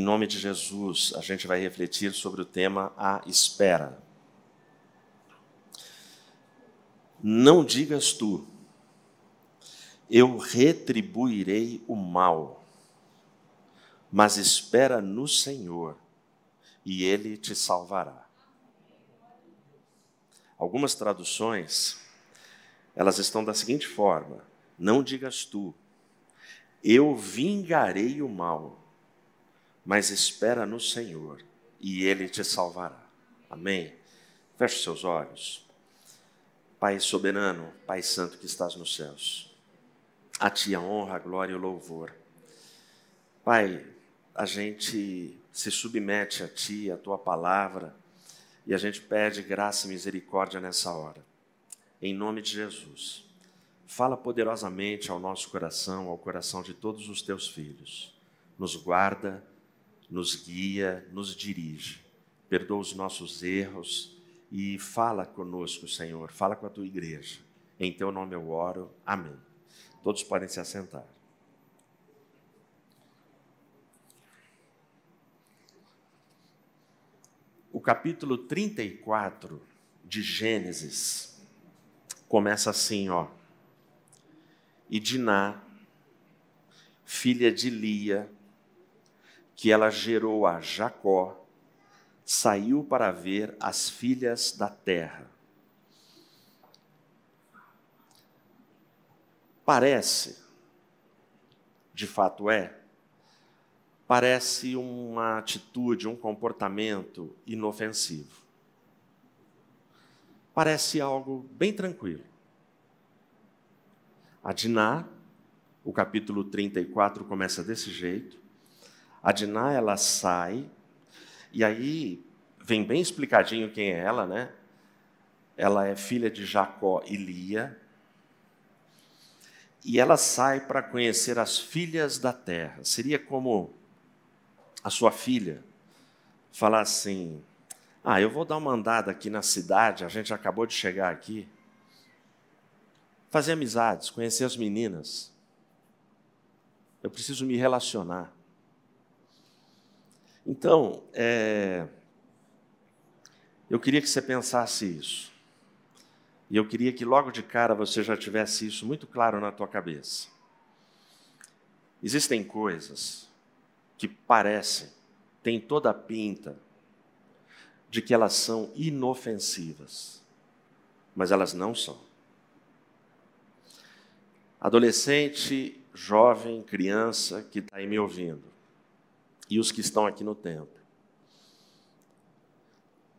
Em nome de Jesus, a gente vai refletir sobre o tema a espera. Não digas tu, eu retribuirei o mal, mas espera no Senhor e ele te salvará. Algumas traduções, elas estão da seguinte forma: Não digas tu, eu vingarei o mal, mas espera no Senhor e ele te salvará. Amém? Feche seus olhos. Pai soberano, Pai santo que estás nos céus, a Ti a honra, a glória e o louvor. Pai, a gente se submete a Ti, a Tua palavra, e a gente pede graça e misericórdia nessa hora. Em nome de Jesus. Fala poderosamente ao nosso coração, ao coração de todos os teus filhos. Nos guarda, nos guia, nos dirige. Perdoa os nossos erros e fala conosco, Senhor. Fala com a tua igreja. Em teu nome eu oro. Amém. Todos podem se assentar. O capítulo 34 de Gênesis começa assim, ó. E Diná, filha de Lia, que ela gerou a Jacó, saiu para ver as filhas da terra. Parece, de fato é, parece uma atitude, um comportamento inofensivo. Parece algo bem tranquilo. A Diná, o capítulo 34 começa desse jeito. A Diná, ela sai, e aí vem bem explicadinho quem é ela, né? Ela é filha de Jacó e Lia, e ela sai para conhecer as filhas da terra. Seria como a sua filha falar assim: Ah, eu vou dar uma andada aqui na cidade, a gente acabou de chegar aqui. Fazer amizades, conhecer as meninas. Eu preciso me relacionar. Então, é, eu queria que você pensasse isso. E eu queria que logo de cara você já tivesse isso muito claro na tua cabeça. Existem coisas que parecem, têm toda a pinta de que elas são inofensivas, mas elas não são. Adolescente, jovem, criança que está aí me ouvindo, e os que estão aqui no templo.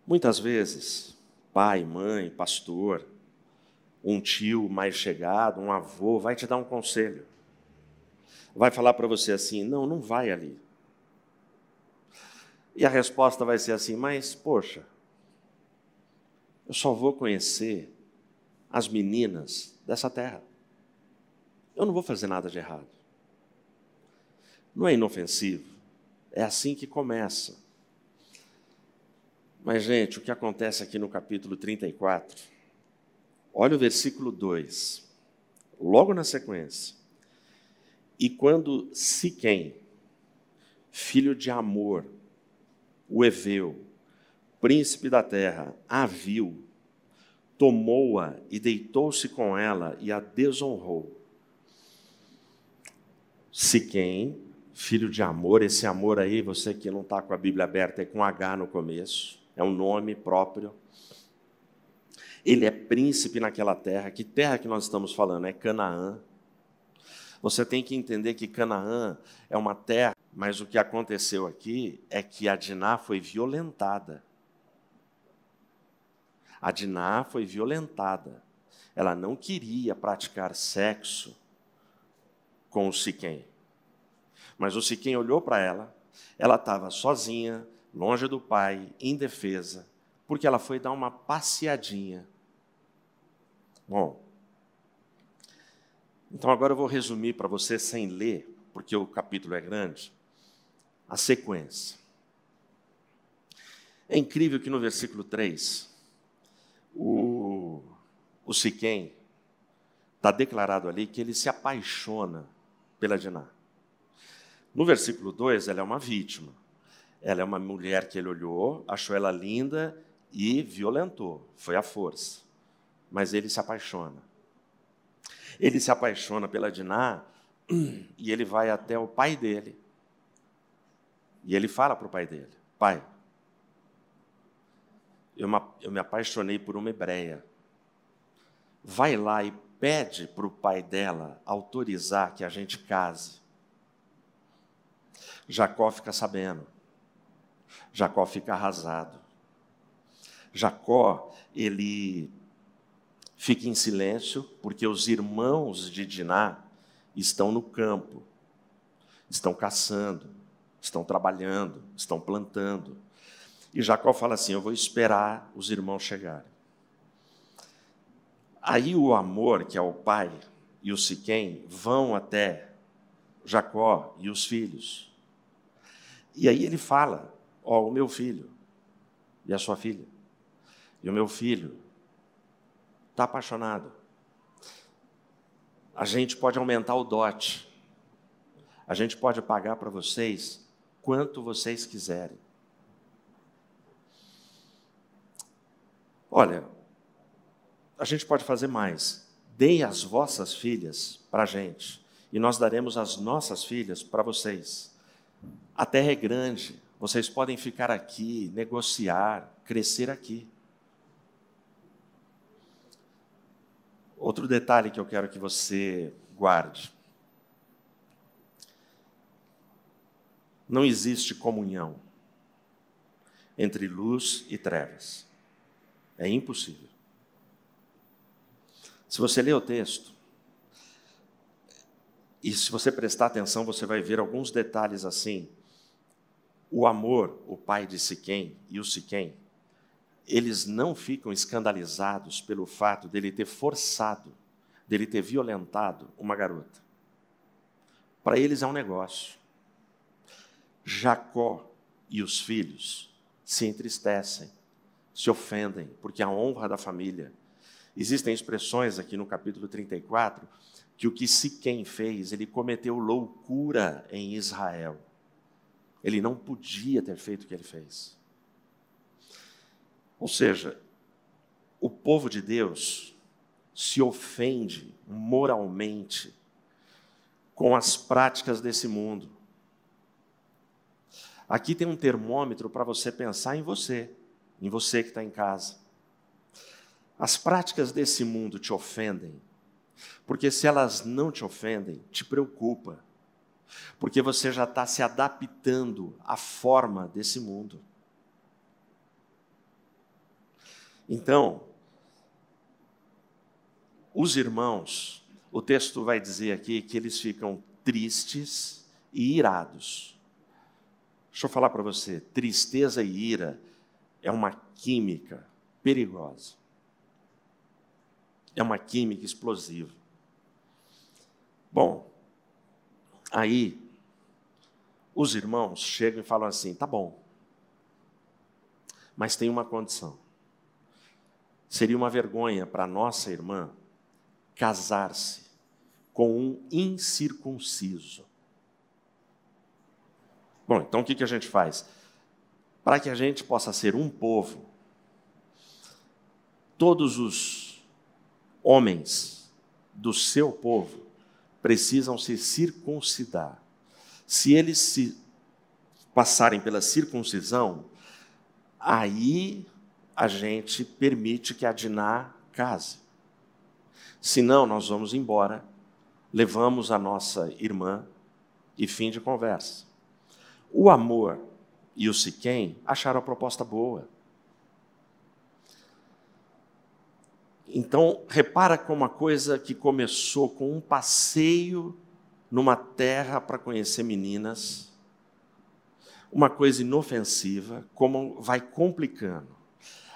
Muitas vezes, pai, mãe, pastor, um tio mais chegado, um avô, vai te dar um conselho. Vai falar para você assim: não, não vai ali. E a resposta vai ser assim: mas, poxa, eu só vou conhecer as meninas dessa terra. Eu não vou fazer nada de errado. Não é inofensivo. É assim que começa. Mas, gente, o que acontece aqui no capítulo 34? Olha o versículo 2, logo na sequência. E quando Siquém, filho de Amor, o Eveu, príncipe da terra, a viu, tomou-a e deitou-se com ela e a desonrou. Siquém, filho de amor, esse amor aí, você que não está com a Bíblia aberta, é com H no começo, é um nome próprio. Ele é príncipe naquela terra. Que terra que nós estamos falando? É Canaã. Você tem que entender que Canaã é uma terra mas o que aconteceu aqui é que a Diná foi violentada. A Diná foi violentada. Ela não queria praticar sexo com o Siquém. Mas o Siquém olhou para ela, ela estava sozinha, longe do pai, indefesa, porque ela foi dar uma passeadinha. Bom, então agora eu vou resumir para você sem ler, porque o capítulo é grande a sequência. É incrível que no versículo 3, o, o Siquém está declarado ali que ele se apaixona pela Diná. No versículo 2, ela é uma vítima. Ela é uma mulher que ele olhou, achou ela linda e violentou, foi a força. Mas ele se apaixona. Ele se apaixona pela Diná e ele vai até o pai dele. E ele fala para o pai dele: Pai, eu me apaixonei por uma hebreia. Vai lá e pede para o pai dela autorizar que a gente case. Jacó fica sabendo. Jacó fica arrasado. Jacó, ele fica em silêncio, porque os irmãos de Diná estão no campo, estão caçando, estão trabalhando, estão plantando. E Jacó fala assim: Eu vou esperar os irmãos chegarem. Aí o amor, que é o pai, e o Siquém vão até Jacó e os filhos. E aí ele fala: Ó, oh, o meu filho e a sua filha. E o meu filho está apaixonado. A gente pode aumentar o dote. A gente pode pagar para vocês quanto vocês quiserem. Olha, a gente pode fazer mais. Deem as vossas filhas para a gente, e nós daremos as nossas filhas para vocês. A terra é grande, vocês podem ficar aqui, negociar, crescer aqui. Outro detalhe que eu quero que você guarde: não existe comunhão entre luz e trevas. É impossível. Se você ler o texto, e se você prestar atenção, você vai ver alguns detalhes assim. O amor, o pai de Siquém e o Siquém, eles não ficam escandalizados pelo fato dele ter forçado, dele ter violentado uma garota. Para eles é um negócio. Jacó e os filhos se entristecem se ofendem, porque a honra da família. Existem expressões aqui no capítulo 34 que o que Siquém fez, ele cometeu loucura em Israel. Ele não podia ter feito o que ele fez. Ou seja, o povo de Deus se ofende moralmente com as práticas desse mundo. Aqui tem um termômetro para você pensar em você em você que está em casa. As práticas desse mundo te ofendem, porque se elas não te ofendem, te preocupa, porque você já está se adaptando à forma desse mundo. Então, os irmãos, o texto vai dizer aqui que eles ficam tristes e irados. Deixa eu falar para você: tristeza e ira é uma química perigosa. É uma química explosiva. Bom, aí os irmãos chegam e falam assim: tá bom, mas tem uma condição. Seria uma vergonha para nossa irmã casar-se com um incircunciso. Bom, então o que, que a gente faz? para que a gente possa ser um povo. Todos os homens do seu povo precisam se circuncidar. Se eles se passarem pela circuncisão, aí a gente permite que a Diná case. Senão, nós vamos embora, levamos a nossa irmã e fim de conversa. O amor e o Siquém acharam a proposta boa. Então, repara como uma coisa que começou com um passeio numa terra para conhecer meninas, uma coisa inofensiva, como vai complicando.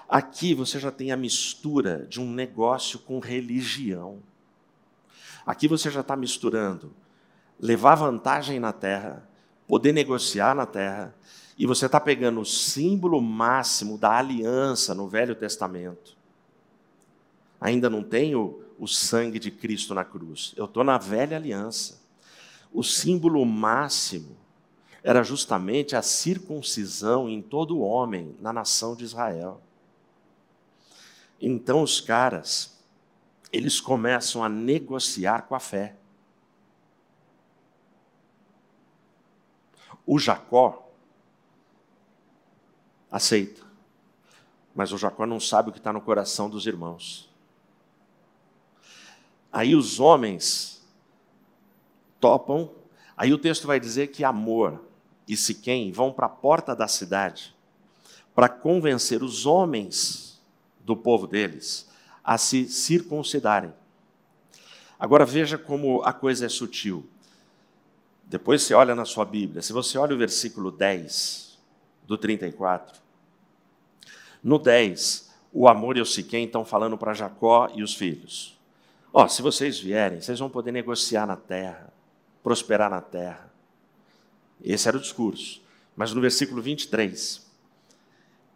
Aqui você já tem a mistura de um negócio com religião. Aqui você já está misturando levar vantagem na terra, poder negociar na terra e você está pegando o símbolo máximo da aliança no Velho Testamento. Ainda não tenho o sangue de Cristo na cruz. Eu estou na velha aliança. O símbolo máximo era justamente a circuncisão em todo homem na nação de Israel. Então os caras, eles começam a negociar com a fé. O Jacó aceita, mas o Jacó não sabe o que está no coração dos irmãos. Aí os homens topam, aí o texto vai dizer que amor e Siquém vão para a porta da cidade para convencer os homens do povo deles a se circuncidarem. Agora veja como a coisa é sutil. Depois você olha na sua Bíblia, se você olha o versículo 10 do 34, no 10, o amor e o Siquém estão falando para Jacó e os filhos. Ó, se vocês vierem, vocês vão poder negociar na terra, prosperar na terra. Esse era o discurso. Mas no versículo 23,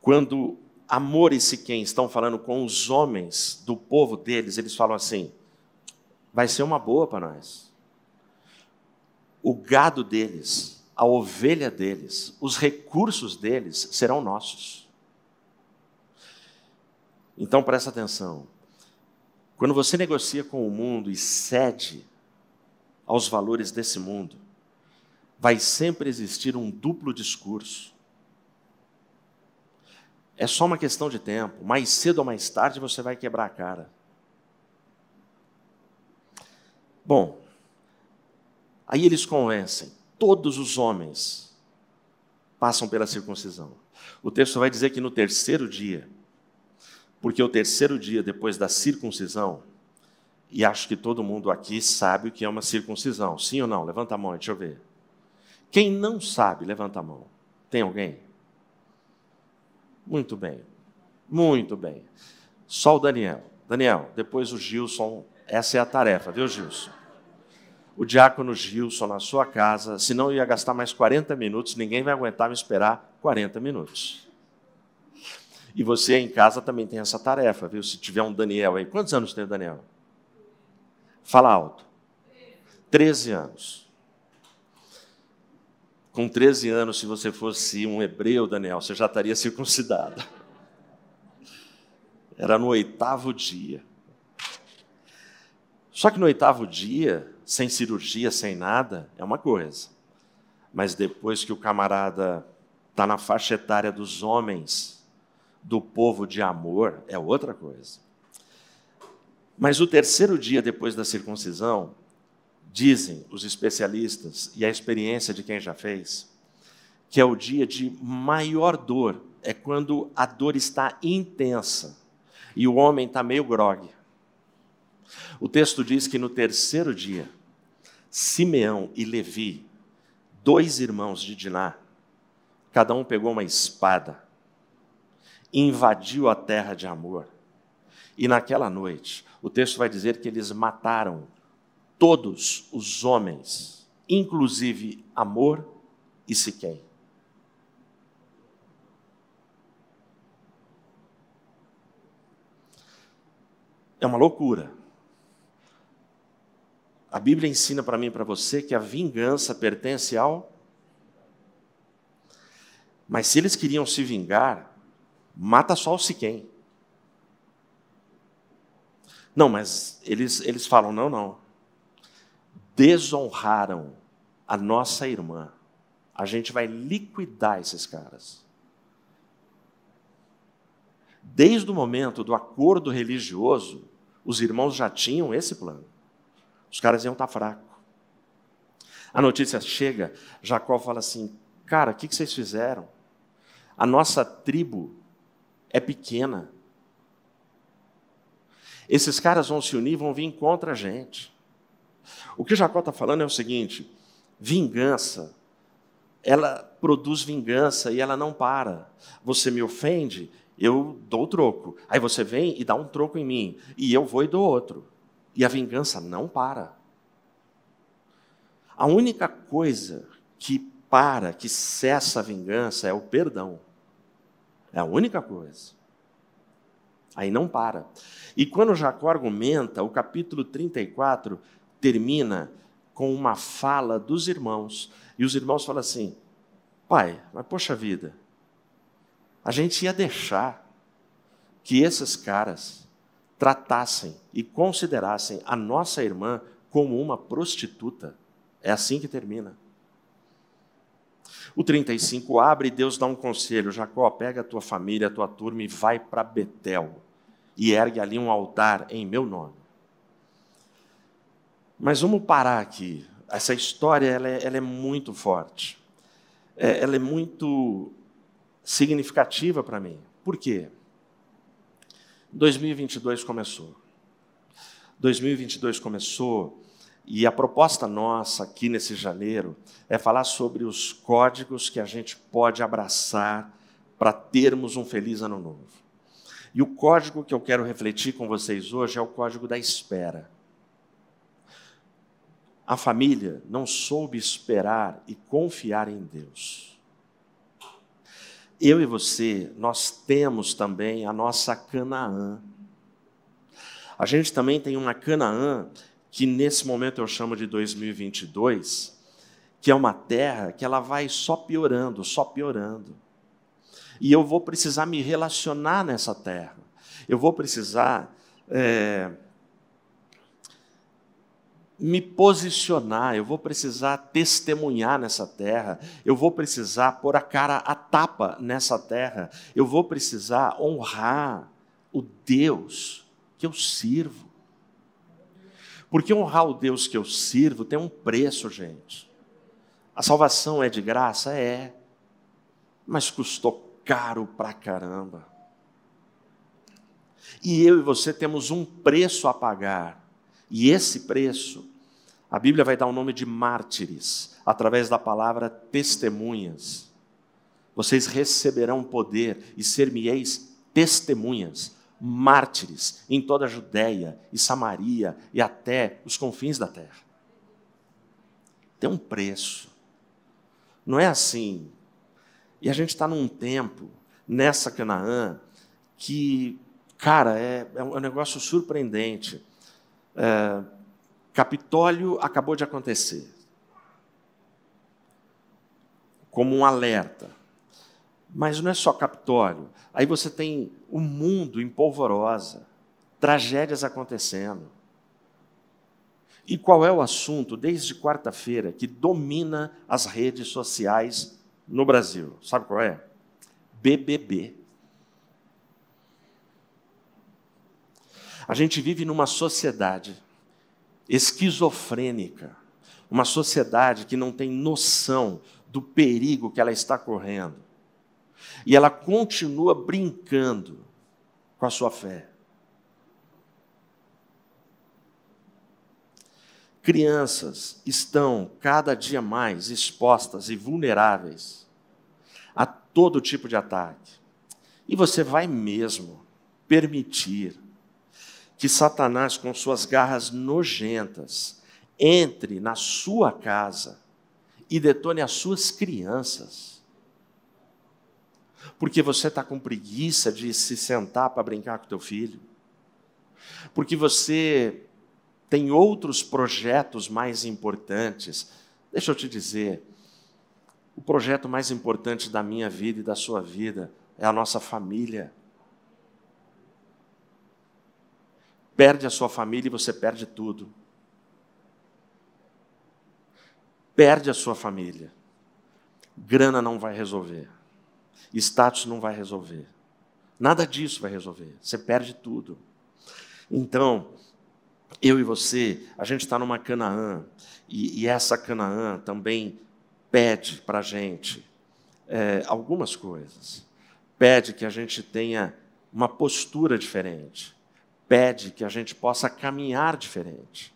quando Amor e Siquém estão falando com os homens do povo deles, eles falam assim: vai ser uma boa para nós. O gado deles, a ovelha deles, os recursos deles serão nossos. Então presta atenção. Quando você negocia com o mundo e cede aos valores desse mundo, vai sempre existir um duplo discurso. É só uma questão de tempo. Mais cedo ou mais tarde você vai quebrar a cara. Bom, aí eles convencem. Todos os homens passam pela circuncisão. O texto vai dizer que no terceiro dia, porque o terceiro dia depois da circuncisão, e acho que todo mundo aqui sabe o que é uma circuncisão. Sim ou não? Levanta a mão, deixa eu ver. Quem não sabe, levanta a mão. Tem alguém? Muito bem. Muito bem. Só o Daniel. Daniel, depois o Gilson. Essa é a tarefa, viu, Gilson? O diácono Gilson na sua casa, senão ia gastar mais 40 minutos, ninguém vai aguentar me esperar 40 minutos. E você em casa também tem essa tarefa, viu? Se tiver um Daniel aí. Quantos anos tem o Daniel? Fala alto. 13 anos. Com 13 anos, se você fosse um hebreu, Daniel, você já estaria circuncidado. Era no oitavo dia. Só que no oitavo dia, sem cirurgia, sem nada, é uma coisa. Mas depois que o camarada está na faixa etária dos homens, do povo de amor, é outra coisa. Mas o terceiro dia depois da circuncisão, Dizem os especialistas e a experiência de quem já fez, que é o dia de maior dor, é quando a dor está intensa e o homem está meio grogue. O texto diz que no terceiro dia, Simeão e Levi, dois irmãos de Diná, cada um pegou uma espada, invadiu a terra de Amor. E naquela noite, o texto vai dizer que eles mataram todos os homens, inclusive Amor e Siquém. É uma loucura. A Bíblia ensina para mim e para você que a vingança pertence ao. Mas se eles queriam se vingar, mata só o Siquém. Não, mas eles, eles falam: não, não desonraram a nossa irmã, a gente vai liquidar esses caras. Desde o momento do acordo religioso, os irmãos já tinham esse plano. Os caras iam estar fracos. A notícia chega, Jacó fala assim: Cara, o que vocês fizeram? A nossa tribo é pequena. Esses caras vão se unir, vão vir contra a gente. O que Jacó está falando é o seguinte: vingança, ela produz vingança e ela não para. Você me ofende, eu dou o troco. Aí você vem e dá um troco em mim, e eu vou e dou outro. E a vingança não para. A única coisa que para, que cessa a vingança é o perdão. É a única coisa. Aí não para. E quando Jacó argumenta, o capítulo 34 termina com uma fala dos irmãos. E os irmãos falam assim: Pai, mas poxa vida, a gente ia deixar que esses caras tratassem e considerassem a nossa irmã como uma prostituta. É assim que termina. O 35 abre e Deus dá um conselho: Jacó, pega a tua família, a tua turma e vai para Betel e ergue ali um altar em meu nome. Mas vamos parar aqui. Essa história ela é, ela é muito forte. É, ela é muito significativa para mim. Por quê? 2022 começou. 2022 começou e a proposta nossa aqui nesse janeiro é falar sobre os códigos que a gente pode abraçar para termos um feliz ano novo. E o código que eu quero refletir com vocês hoje é o código da espera. A família não soube esperar e confiar em Deus. Eu e você, nós temos também a nossa Canaã. A gente também tem uma Canaã que nesse momento eu chamo de 2022, que é uma terra que ela vai só piorando, só piorando. E eu vou precisar me relacionar nessa terra. Eu vou precisar é, me posicionar, eu vou precisar testemunhar nessa terra, eu vou precisar pôr a cara a tapa nessa terra, eu vou precisar honrar o Deus que eu sirvo. Porque honrar o Deus que eu sirvo tem um preço, gente. A salvação é de graça? É. Mas custou caro pra caramba. E eu e você temos um preço a pagar. E esse preço, a Bíblia vai dar o nome de mártires, através da palavra testemunhas. Vocês receberão poder e ser-me-eis testemunhas mártires em toda a Judéia e Samaria e até os confins da terra. Tem um preço. Não é assim. E a gente está num tempo, nessa Canaã, que, cara, é, é um negócio surpreendente. É, Capitólio acabou de acontecer. Como um alerta. Mas não é só Capitólio. Aí você tem o mundo em polvorosa, tragédias acontecendo. E qual é o assunto, desde quarta-feira, que domina as redes sociais no Brasil? Sabe qual é? BBB. A gente vive numa sociedade esquizofrênica, uma sociedade que não tem noção do perigo que ela está correndo e ela continua brincando com a sua fé. Crianças estão cada dia mais expostas e vulneráveis a todo tipo de ataque. E você vai mesmo permitir que Satanás, com suas garras nojentas, entre na sua casa e detone as suas crianças porque você está com preguiça de se sentar para brincar com teu filho, porque você tem outros projetos mais importantes. Deixa eu te dizer, o projeto mais importante da minha vida e da sua vida é a nossa família. Perde a sua família e você perde tudo. Perde a sua família. Grana não vai resolver. Status não vai resolver. Nada disso vai resolver. Você perde tudo. Então, eu e você, a gente está numa Canaã, e, e, essa Canaã também pede para a gente é, algumas coisas. Pede que a gente tenha uma postura diferente. Pede que a gente possa caminhar diferente.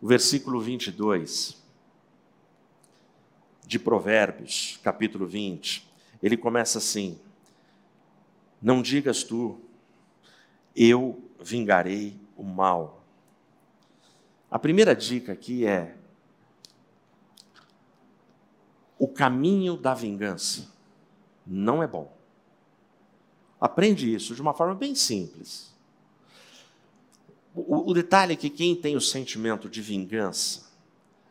O versículo 22 de Provérbios, capítulo 20, ele começa assim: Não digas tu, eu vingarei o mal. A primeira dica aqui é: o caminho da vingança não é bom. Aprende isso de uma forma bem simples. O, o, detalhe é que quem tem o sentimento de vingança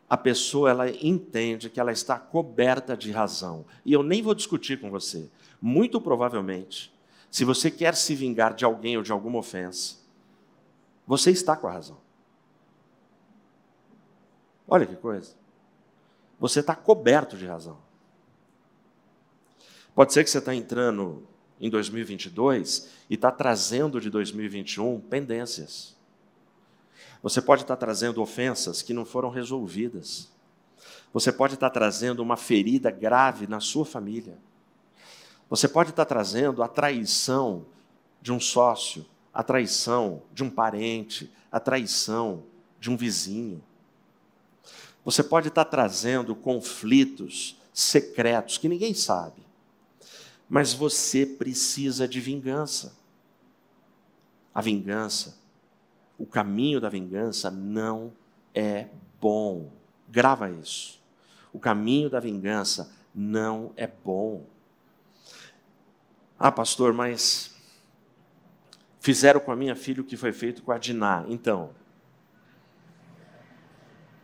a pessoa ela entende que ela está coberta de razão. E eu nem vou discutir com você. Muito provavelmente, se você quer se vingar de alguém ou de alguma ofensa, você está com a razão. Olha que coisa. Você está coberto de razão. Pode ser que você está entrando em 2022 e está trazendo de 2021 pendências. Você pode estar trazendo ofensas que não foram resolvidas. Você pode estar trazendo uma ferida grave na sua família. Você pode estar trazendo a traição de um sócio, a traição de um parente, a traição de um vizinho. Você pode estar trazendo conflitos secretos que ninguém sabe. Mas você precisa de vingança. A vingança o caminho da vingança não é bom. Grava isso. O caminho da vingança não é bom. Ah, pastor, mas fizeram com a minha filha o que foi feito com a Diná. Então,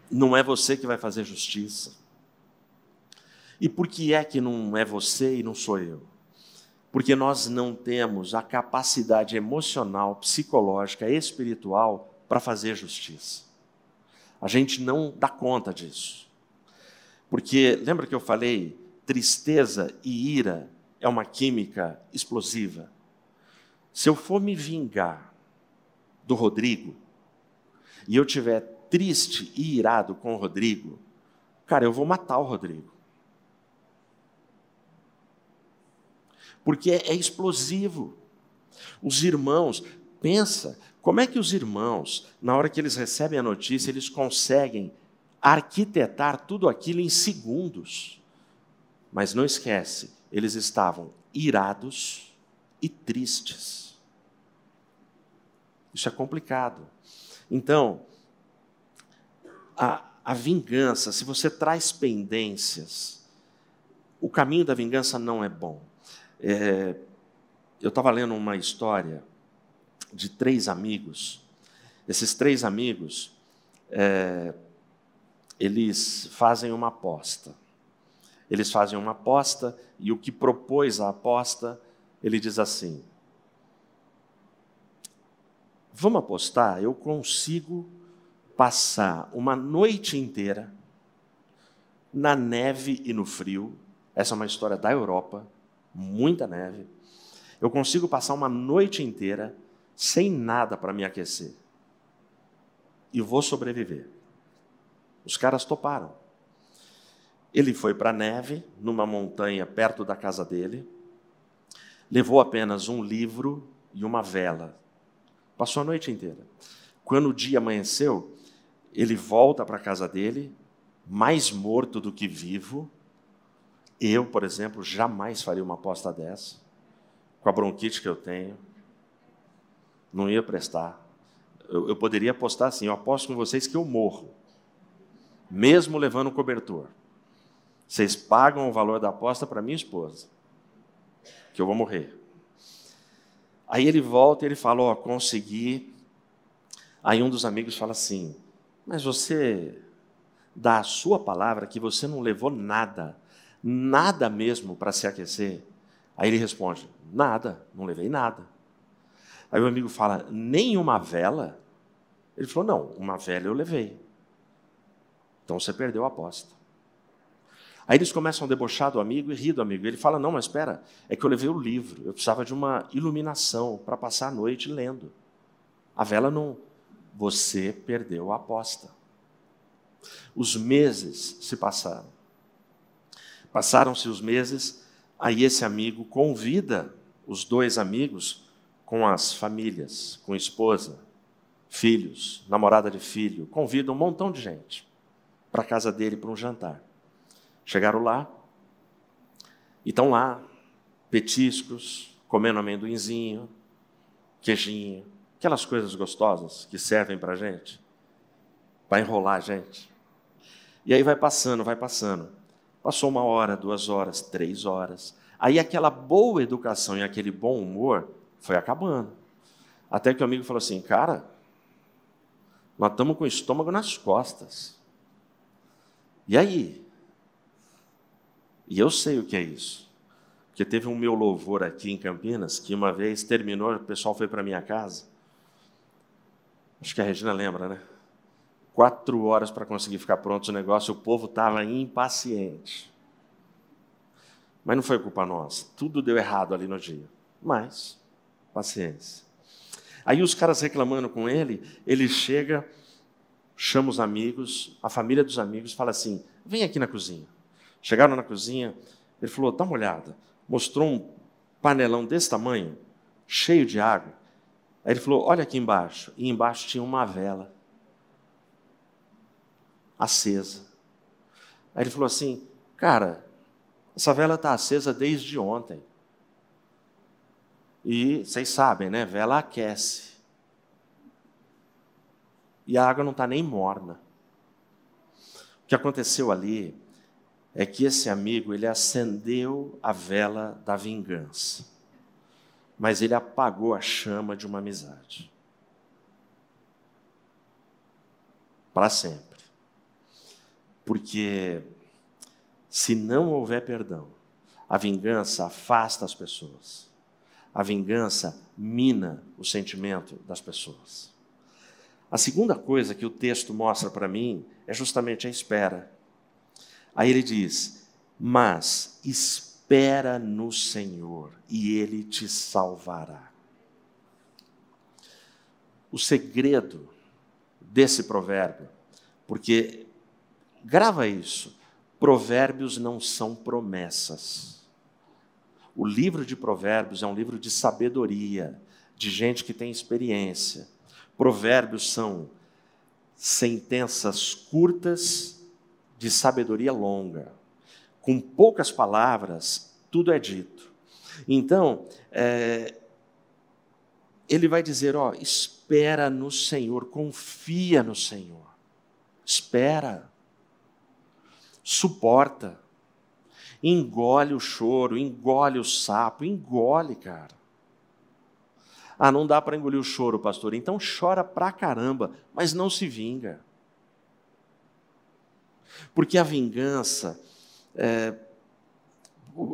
não é você que vai fazer justiça. E por que é que não é você e não sou eu? Porque nós não temos a capacidade emocional, psicológica, espiritual para fazer justiça. A gente não dá conta disso. Porque lembra que eu falei, tristeza e ira é uma química explosiva. Se eu for me vingar do Rodrigo e eu tiver triste e irado com o Rodrigo, cara, eu vou matar o Rodrigo. Porque é, é explosivo. Os irmãos, pensa, como é que os irmãos, na hora que eles recebem a notícia, eles conseguem arquitetar tudo aquilo em segundos? Mas não esquece, eles estavam irados e tristes. Isso é complicado. Então, a, a vingança, se você traz pendências, o caminho da vingança não é bom. É, eu estava lendo uma história de três amigos. Esses três amigos, é, eles fazem uma aposta. Eles fazem uma aposta e o que propôs a aposta, ele diz assim: Vamos apostar? Eu consigo passar uma noite inteira na neve e no frio. Essa é uma história da Europa muita neve. Eu consigo passar uma noite inteira sem nada para me aquecer. E vou sobreviver. Os caras toparam. Ele foi para a neve, numa montanha perto da casa dele, levou apenas um livro e uma vela. Passou a noite inteira. Quando o dia amanheceu, ele volta para a casa dele, mais morto do que vivo, eu, por exemplo, jamais faria uma aposta dessa, com a bronquite que eu tenho. Não ia prestar. Eu, eu poderia apostar assim: eu aposto com vocês que eu morro, mesmo levando cobertor. Vocês pagam o valor da aposta para minha esposa, que eu vou morrer. Aí ele volta e ele fala: Ó, oh, consegui. Aí um dos amigos fala assim: Mas você dá a sua palavra que você não levou nada nada mesmo para se aquecer? Aí ele responde: Nada, não levei nada. Aí o amigo fala: Nem uma vela? Ele falou: Não, uma vela eu levei. Então você perdeu a aposta. Aí eles começam a debochar do amigo e rir do amigo. Ele fala: Não, mas espera, é que eu levei o livro, eu precisava de uma iluminação para passar a noite lendo. A vela não. Você perdeu a aposta. Os meses se passaram. Passaram-se os meses, aí esse amigo convida os dois amigos com as famílias, com esposa, filhos, namorada de filho, convida um montão de gente para a casa dele para um jantar. Chegaram lá e estão lá, petiscos, comendo amendoinzinho, queijinho, aquelas coisas gostosas que servem para gente, para enrolar a gente. E aí vai passando, vai passando. Passou uma hora, duas horas, três horas. Aí aquela boa educação e aquele bom humor foi acabando. Até que o amigo falou assim: Cara, nós estamos com o estômago nas costas. E aí? E eu sei o que é isso. Porque teve um meu louvor aqui em Campinas, que uma vez terminou, o pessoal foi para minha casa. Acho que a Regina lembra, né? Quatro horas para conseguir ficar pronto o negócio, o povo estava impaciente. Mas não foi culpa nossa. Tudo deu errado ali no dia. Mas, paciência. Aí os caras reclamando com ele, ele chega, chama os amigos, a família dos amigos, fala assim: vem aqui na cozinha. Chegaram na cozinha, ele falou: dá uma olhada. Mostrou um panelão desse tamanho, cheio de água. Aí ele falou: olha aqui embaixo. E embaixo tinha uma vela acesa. Aí ele falou assim: cara, essa vela está acesa desde ontem. E vocês sabem, né? Vela aquece. E a água não está nem morna. O que aconteceu ali é que esse amigo ele acendeu a vela da vingança, mas ele apagou a chama de uma amizade para sempre. Porque se não houver perdão, a vingança afasta as pessoas. A vingança mina o sentimento das pessoas. A segunda coisa que o texto mostra para mim é justamente a espera. Aí ele diz: Mas espera no Senhor e ele te salvará. O segredo desse provérbio, porque grava isso, provérbios não são promessas. O livro de Provérbios é um livro de sabedoria, de gente que tem experiência. Provérbios são sentenças curtas de sabedoria longa. Com poucas palavras, tudo é dito. Então, é, ele vai dizer: ó, espera no Senhor, confia no Senhor, espera, suporta engole o choro, engole o sapo, engole, cara. Ah, não dá para engolir o choro, pastor. Então chora pra caramba, mas não se vinga. Porque a vingança é,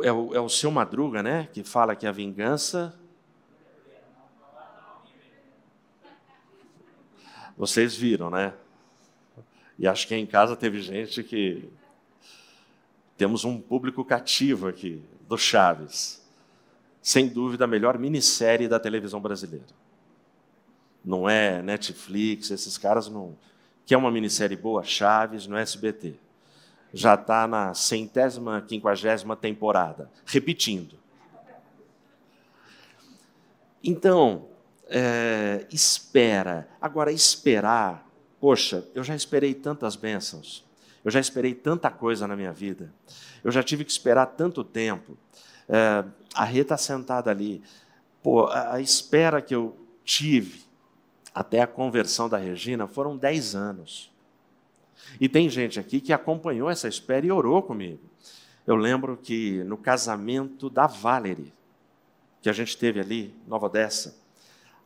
é, o, é o seu Madruga, né? Que fala que a vingança. Vocês viram, né? E acho que em casa teve gente que temos um público cativo aqui, do Chaves. Sem dúvida, a melhor minissérie da televisão brasileira. Não é Netflix, esses caras não. Que é uma minissérie boa, Chaves, no SBT. Já está na centésima, quinquagésima temporada, repetindo. Então, é, espera. Agora, esperar, poxa, eu já esperei tantas bênçãos. Eu já esperei tanta coisa na minha vida. Eu já tive que esperar tanto tempo. É, a Rê está sentada ali. Pô, a, a espera que eu tive até a conversão da Regina foram 10 anos. E tem gente aqui que acompanhou essa espera e orou comigo. Eu lembro que no casamento da Valerie, que a gente teve ali, Nova Odessa,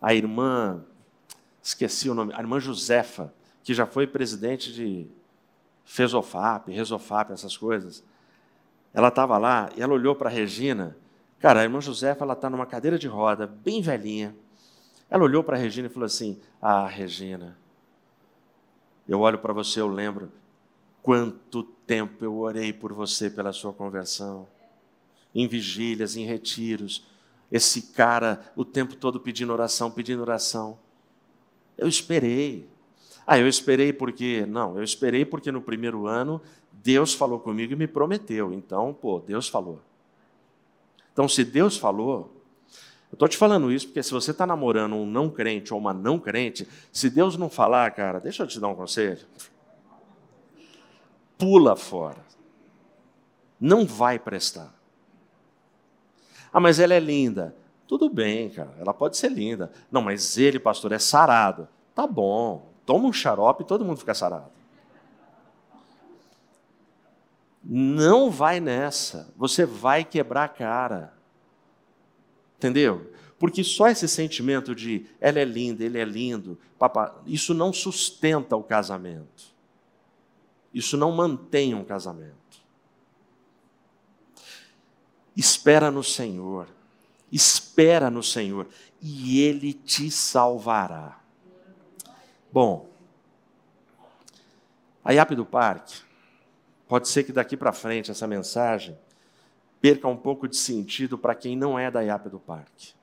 a irmã, esqueci o nome, a irmã Josefa, que já foi presidente de Fesofap, Resofap, essas coisas. Ela estava lá e ela olhou para a Regina. Cara, a irmã Josefa ela está numa cadeira de roda, bem velhinha. Ela olhou para a Regina e falou assim: Ah, Regina, eu olho para você, eu lembro quanto tempo eu orei por você pela sua conversão, em vigílias, em retiros. Esse cara o tempo todo pedindo oração, pedindo oração. Eu esperei. Ah, eu esperei porque. Não, eu esperei porque no primeiro ano Deus falou comigo e me prometeu. Então, pô, Deus falou. Então, se Deus falou, eu estou te falando isso porque se você está namorando um não crente ou uma não crente, se Deus não falar, cara, deixa eu te dar um conselho. Pula fora. Não vai prestar. Ah, mas ela é linda. Tudo bem, cara, ela pode ser linda. Não, mas ele, pastor, é sarado. Tá bom, toma um xarope e todo mundo fica sarado. Não vai nessa, você vai quebrar a cara. Entendeu? Porque só esse sentimento de ela é linda, ele é lindo, papá, isso não sustenta o casamento. Isso não mantém um casamento. Espera no Senhor. Espera no Senhor e Ele te salvará. Bom, a IAP do Parque, pode ser que daqui para frente essa mensagem perca um pouco de sentido para quem não é da IAP do Parque.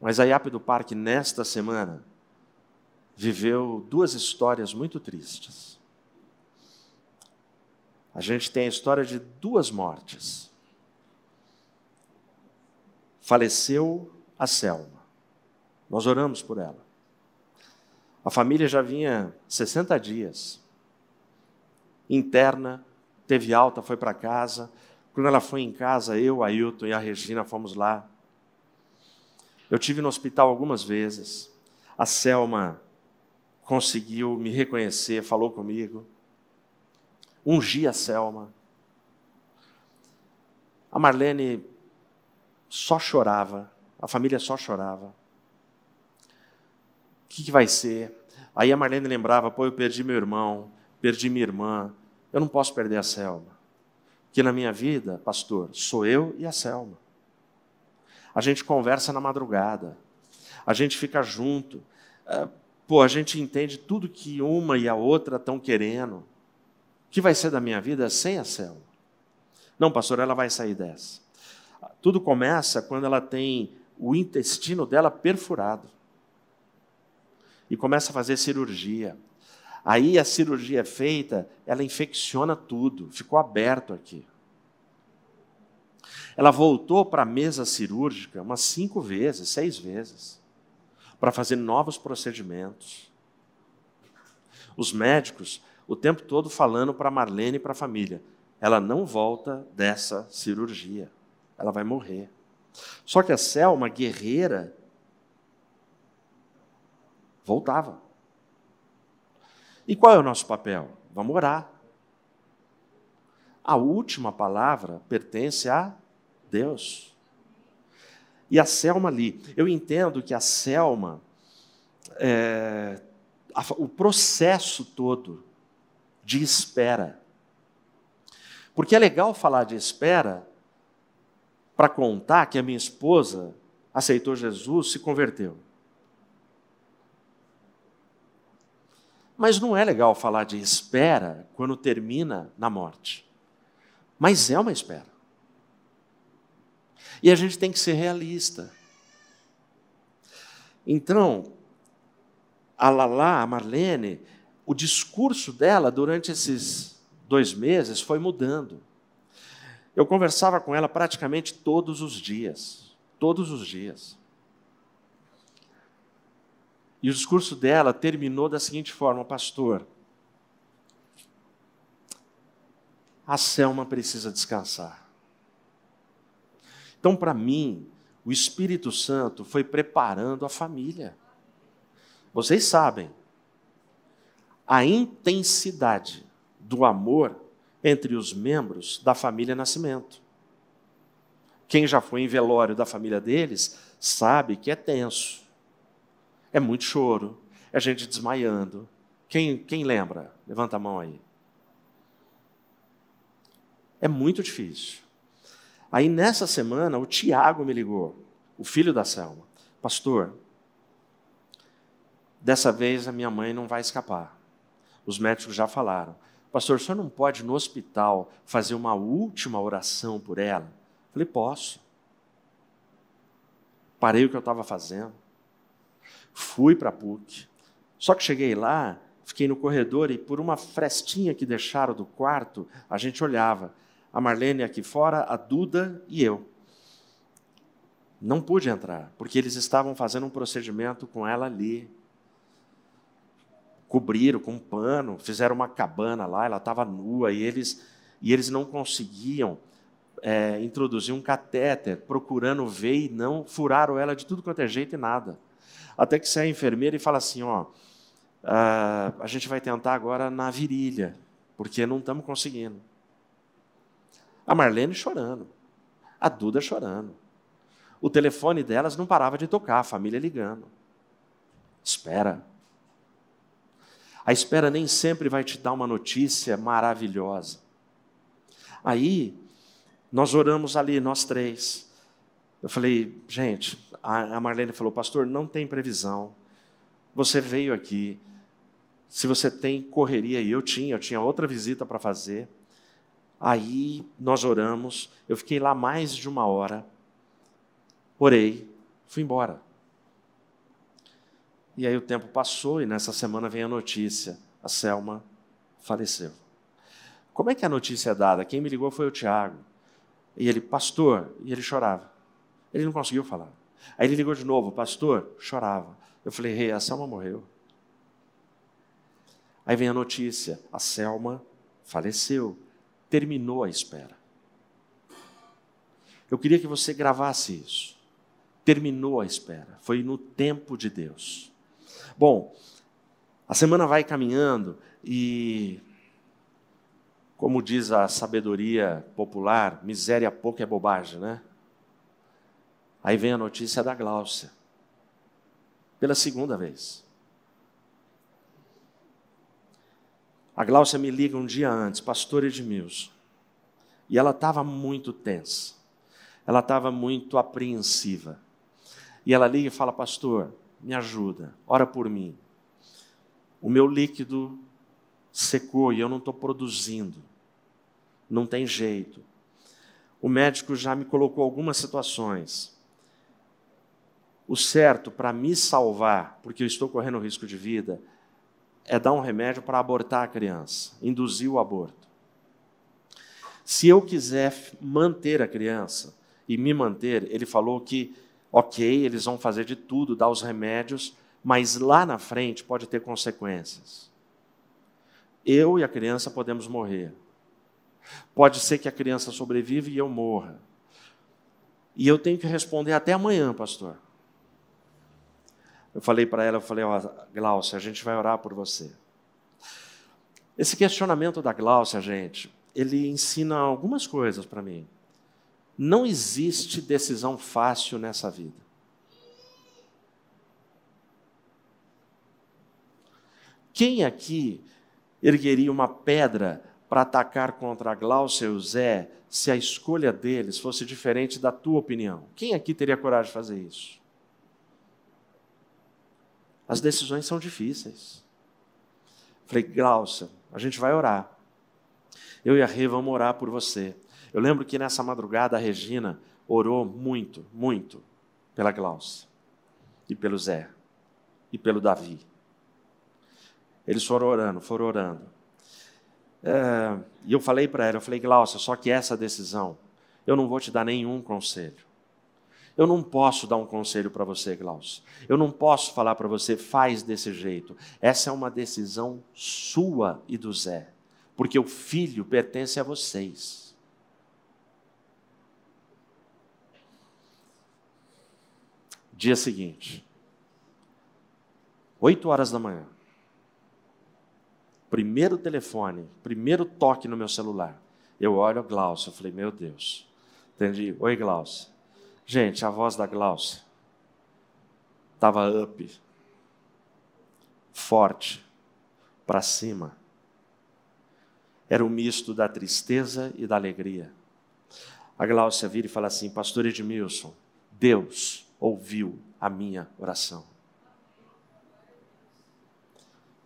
Mas a IAP do Parque, nesta semana, viveu duas histórias muito tristes. A gente tem a história de duas mortes. Faleceu a Selma. Nós oramos por ela. A família já vinha 60 dias interna, teve alta, foi para casa. Quando ela foi em casa, eu, Ailton e a Regina fomos lá. Eu tive no hospital algumas vezes. A Selma conseguiu me reconhecer, falou comigo. Ungi a Selma. A Marlene só chorava, a família só chorava. Que, que vai ser? Aí a Marlene lembrava: pô, eu perdi meu irmão, perdi minha irmã, eu não posso perder a Selma. Porque na minha vida, pastor, sou eu e a Selma. A gente conversa na madrugada, a gente fica junto. É, pô, a gente entende tudo que uma e a outra estão querendo. O que vai ser da minha vida sem a Selma? Não, pastor, ela vai sair dessa. Tudo começa quando ela tem o intestino dela perfurado e começa a fazer cirurgia. Aí a cirurgia é feita, ela infecciona tudo, ficou aberto aqui. Ela voltou para a mesa cirúrgica umas cinco vezes, seis vezes, para fazer novos procedimentos. Os médicos, o tempo todo falando para Marlene e para a família: ela não volta dessa cirurgia, ela vai morrer. Só que a Selma, guerreira, voltava. E qual é o nosso papel? Vamos orar. A última palavra pertence a Deus. E a Selma ali, eu entendo que a Selma, é, a, o processo todo de espera. Porque é legal falar de espera para contar que a minha esposa aceitou Jesus, se converteu. Mas não é legal falar de espera quando termina na morte. Mas é uma espera. E a gente tem que ser realista. Então, a Lala, a Marlene, o discurso dela durante esses dois meses foi mudando. Eu conversava com ela praticamente todos os dias. Todos os dias. E o discurso dela terminou da seguinte forma: Pastor, a Selma precisa descansar. Então, para mim, o Espírito Santo foi preparando a família. Vocês sabem, a intensidade do amor entre os membros da família Nascimento. Quem já foi em velório da família deles sabe que é tenso. É muito choro, é gente desmaiando. Quem, quem lembra? Levanta a mão aí. É muito difícil. Aí nessa semana, o Tiago me ligou, o filho da Selma. Pastor, dessa vez a minha mãe não vai escapar. Os médicos já falaram. Pastor, o senhor não pode no hospital fazer uma última oração por ela? Falei, posso. Parei o que eu estava fazendo Fui para a PUC. Só que cheguei lá, fiquei no corredor e por uma frestinha que deixaram do quarto, a gente olhava. A Marlene aqui fora, a Duda e eu. Não pude entrar, porque eles estavam fazendo um procedimento com ela ali. Cobriram com um pano, fizeram uma cabana lá, ela estava nua e eles, e eles não conseguiam é, introduzir um catéter, procurando ver e não furaram ela de tudo quanto é jeito e nada. Até que sai a enfermeira e fala assim: ó, a gente vai tentar agora na virilha, porque não estamos conseguindo. A Marlene chorando, a Duda chorando. O telefone delas não parava de tocar, a família ligando. Espera. A espera nem sempre vai te dar uma notícia maravilhosa. Aí, nós oramos ali, nós três. Eu falei, gente, a Marlene falou, pastor, não tem previsão. Você veio aqui. Se você tem correria, e eu tinha, eu tinha outra visita para fazer. Aí nós oramos, eu fiquei lá mais de uma hora, orei, fui embora. E aí o tempo passou e nessa semana vem a notícia: a Selma faleceu. Como é que a notícia é dada? Quem me ligou foi o Tiago. E ele, pastor, e ele chorava. Ele não conseguiu falar. Aí ele ligou de novo, pastor, chorava. Eu falei, rei, hey, a Selma morreu. Aí vem a notícia: a Selma faleceu, terminou a espera. Eu queria que você gravasse isso. Terminou a espera, foi no tempo de Deus. Bom, a semana vai caminhando e, como diz a sabedoria popular, miséria pouca é bobagem, né? Aí vem a notícia da Gláucia, pela segunda vez. A Gláucia me liga um dia antes, pastor Edmilson, e ela estava muito tensa, ela estava muito apreensiva. E ela liga e fala, pastor, me ajuda, ora por mim. O meu líquido secou e eu não estou produzindo. Não tem jeito. O médico já me colocou algumas situações. O certo para me salvar, porque eu estou correndo risco de vida, é dar um remédio para abortar a criança, induzir o aborto. Se eu quiser manter a criança e me manter, ele falou que ok, eles vão fazer de tudo, dar os remédios, mas lá na frente pode ter consequências. Eu e a criança podemos morrer. Pode ser que a criança sobreviva e eu morra. E eu tenho que responder até amanhã, pastor. Eu falei para ela, eu falei, ó, Glaucia, a gente vai orar por você. Esse questionamento da Glaucia, gente, ele ensina algumas coisas para mim. Não existe decisão fácil nessa vida. Quem aqui ergueria uma pedra para atacar contra a Glaucia e o Zé se a escolha deles fosse diferente da tua opinião? Quem aqui teria coragem de fazer isso? As decisões são difíceis. Falei, Glaucia, a gente vai orar. Eu e a Rê vamos orar por você. Eu lembro que nessa madrugada a Regina orou muito, muito pela Glaucia, e pelo Zé, e pelo Davi. Eles foram orando, foram orando. É, e eu falei para ela, eu falei, Glaucia, só que essa decisão, eu não vou te dar nenhum conselho. Eu não posso dar um conselho para você, Glaucia. Eu não posso falar para você, faz desse jeito. Essa é uma decisão sua e do Zé, porque o filho pertence a vocês. Dia seguinte, oito horas da manhã, primeiro telefone, primeiro toque no meu celular. Eu olho a Glaucia, eu falei, meu Deus. Entendi. Oi, Glaucia. Gente, a voz da Glaucia estava up, forte, para cima. Era o um misto da tristeza e da alegria. A Glaucia vira e fala assim: Pastor Edmilson, Deus ouviu a minha oração.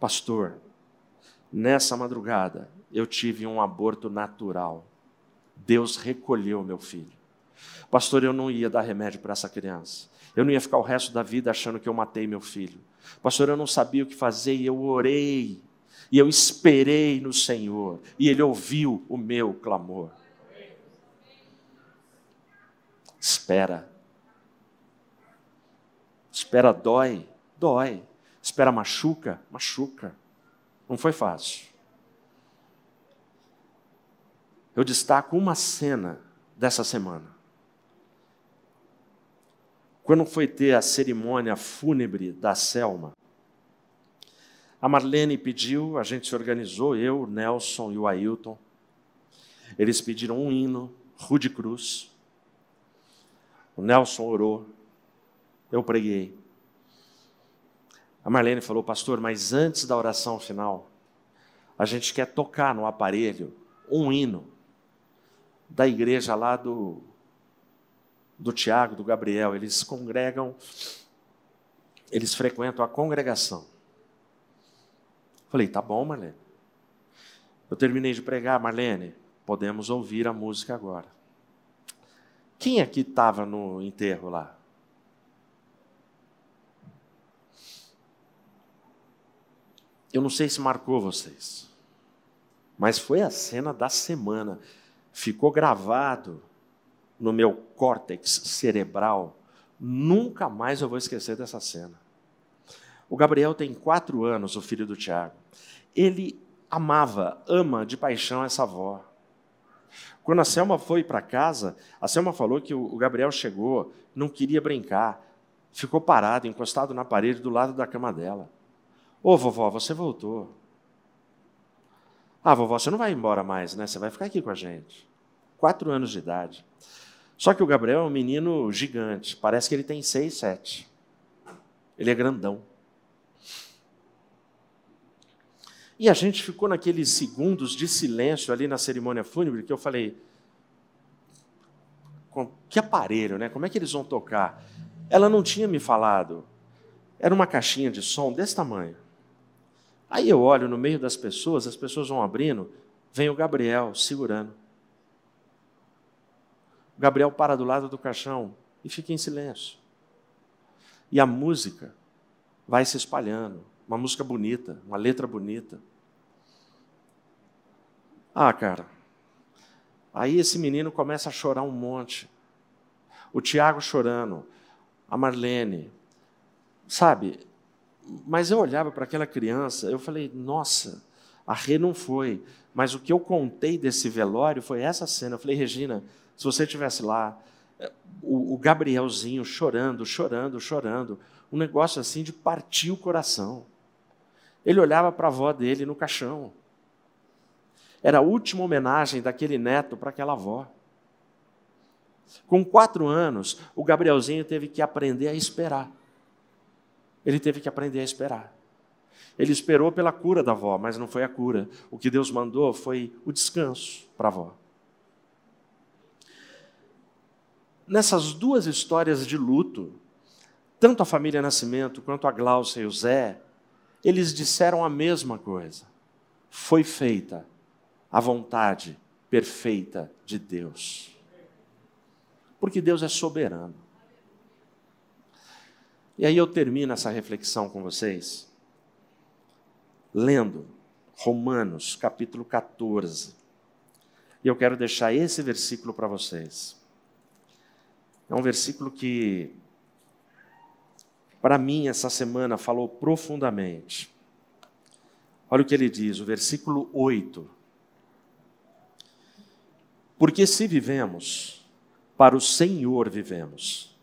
Pastor, nessa madrugada eu tive um aborto natural. Deus recolheu meu filho. Pastor, eu não ia dar remédio para essa criança. Eu não ia ficar o resto da vida achando que eu matei meu filho. Pastor, eu não sabia o que fazer e eu orei. E eu esperei no Senhor. E Ele ouviu o meu clamor. Espera Espera dói, dói. Espera machuca, machuca. Não foi fácil. Eu destaco uma cena dessa semana. Quando foi ter a cerimônia fúnebre da Selma, a Marlene pediu, a gente se organizou, eu, Nelson e o Ailton. Eles pediram um hino, Rude Cruz. O Nelson orou, eu preguei. A Marlene falou, pastor, mas antes da oração final, a gente quer tocar no aparelho um hino da igreja lá do, do Tiago, do Gabriel. Eles congregam, eles frequentam a congregação. Falei, tá bom, Marlene. Eu terminei de pregar, Marlene, podemos ouvir a música agora. Quem aqui estava no enterro lá? Eu não sei se marcou vocês, mas foi a cena da semana. Ficou gravado no meu córtex cerebral. Nunca mais eu vou esquecer dessa cena. O Gabriel tem quatro anos, o filho do Tiago. Ele amava, ama de paixão essa avó. Quando a Selma foi para casa, a Selma falou que o Gabriel chegou, não queria brincar, ficou parado, encostado na parede do lado da cama dela. Ô vovó, você voltou. Ah, vovó, você não vai embora mais, né? Você vai ficar aqui com a gente. Quatro anos de idade. Só que o Gabriel é um menino gigante, parece que ele tem seis, sete. Ele é grandão. E a gente ficou naqueles segundos de silêncio ali na cerimônia fúnebre que eu falei: que aparelho, né? Como é que eles vão tocar? Ela não tinha me falado. Era uma caixinha de som desse tamanho. Aí eu olho no meio das pessoas, as pessoas vão abrindo, vem o Gabriel segurando. Gabriel para do lado do caixão e fica em silêncio. E a música vai se espalhando uma música bonita, uma letra bonita. Ah, cara. Aí esse menino começa a chorar um monte. O Tiago chorando, a Marlene. Sabe? Mas eu olhava para aquela criança, eu falei, nossa, a Rê não foi. Mas o que eu contei desse velório foi essa cena. Eu falei, Regina, se você estivesse lá, o, o Gabrielzinho chorando, chorando, chorando, um negócio assim de partir o coração. Ele olhava para a avó dele no caixão. Era a última homenagem daquele neto para aquela avó. Com quatro anos, o Gabrielzinho teve que aprender a esperar. Ele teve que aprender a esperar. Ele esperou pela cura da avó, mas não foi a cura. O que Deus mandou foi o descanso para a avó. Nessas duas histórias de luto, tanto a família Nascimento quanto a Glaucia e o Zé eles disseram a mesma coisa. Foi feita a vontade perfeita de Deus. Porque Deus é soberano. E aí eu termino essa reflexão com vocês lendo Romanos capítulo 14. E eu quero deixar esse versículo para vocês. É um versículo que para mim, essa semana falou profundamente. Olha o que ele diz, o versículo 8. Porque se vivemos, para o Senhor vivemos.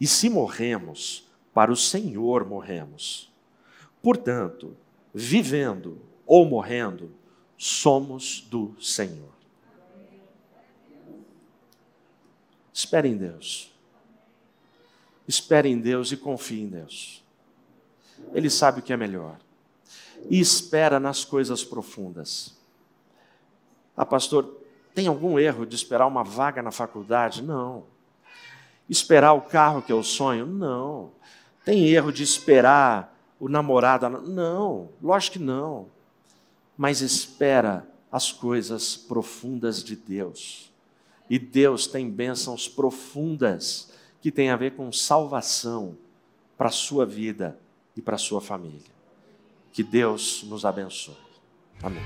E se morremos, para o Senhor morremos. Portanto, vivendo ou morrendo, somos do Senhor. Espere em Deus. Espere em Deus e confie em Deus. Ele sabe o que é melhor. E espera nas coisas profundas. Ah, pastor, tem algum erro de esperar uma vaga na faculdade? Não. Esperar o carro que é o sonho? Não. Tem erro de esperar o namorado? Não, lógico que não. Mas espera as coisas profundas de Deus. E Deus tem bênçãos profundas que tem a ver com salvação para a sua vida e para a sua família. Que Deus nos abençoe. Amém.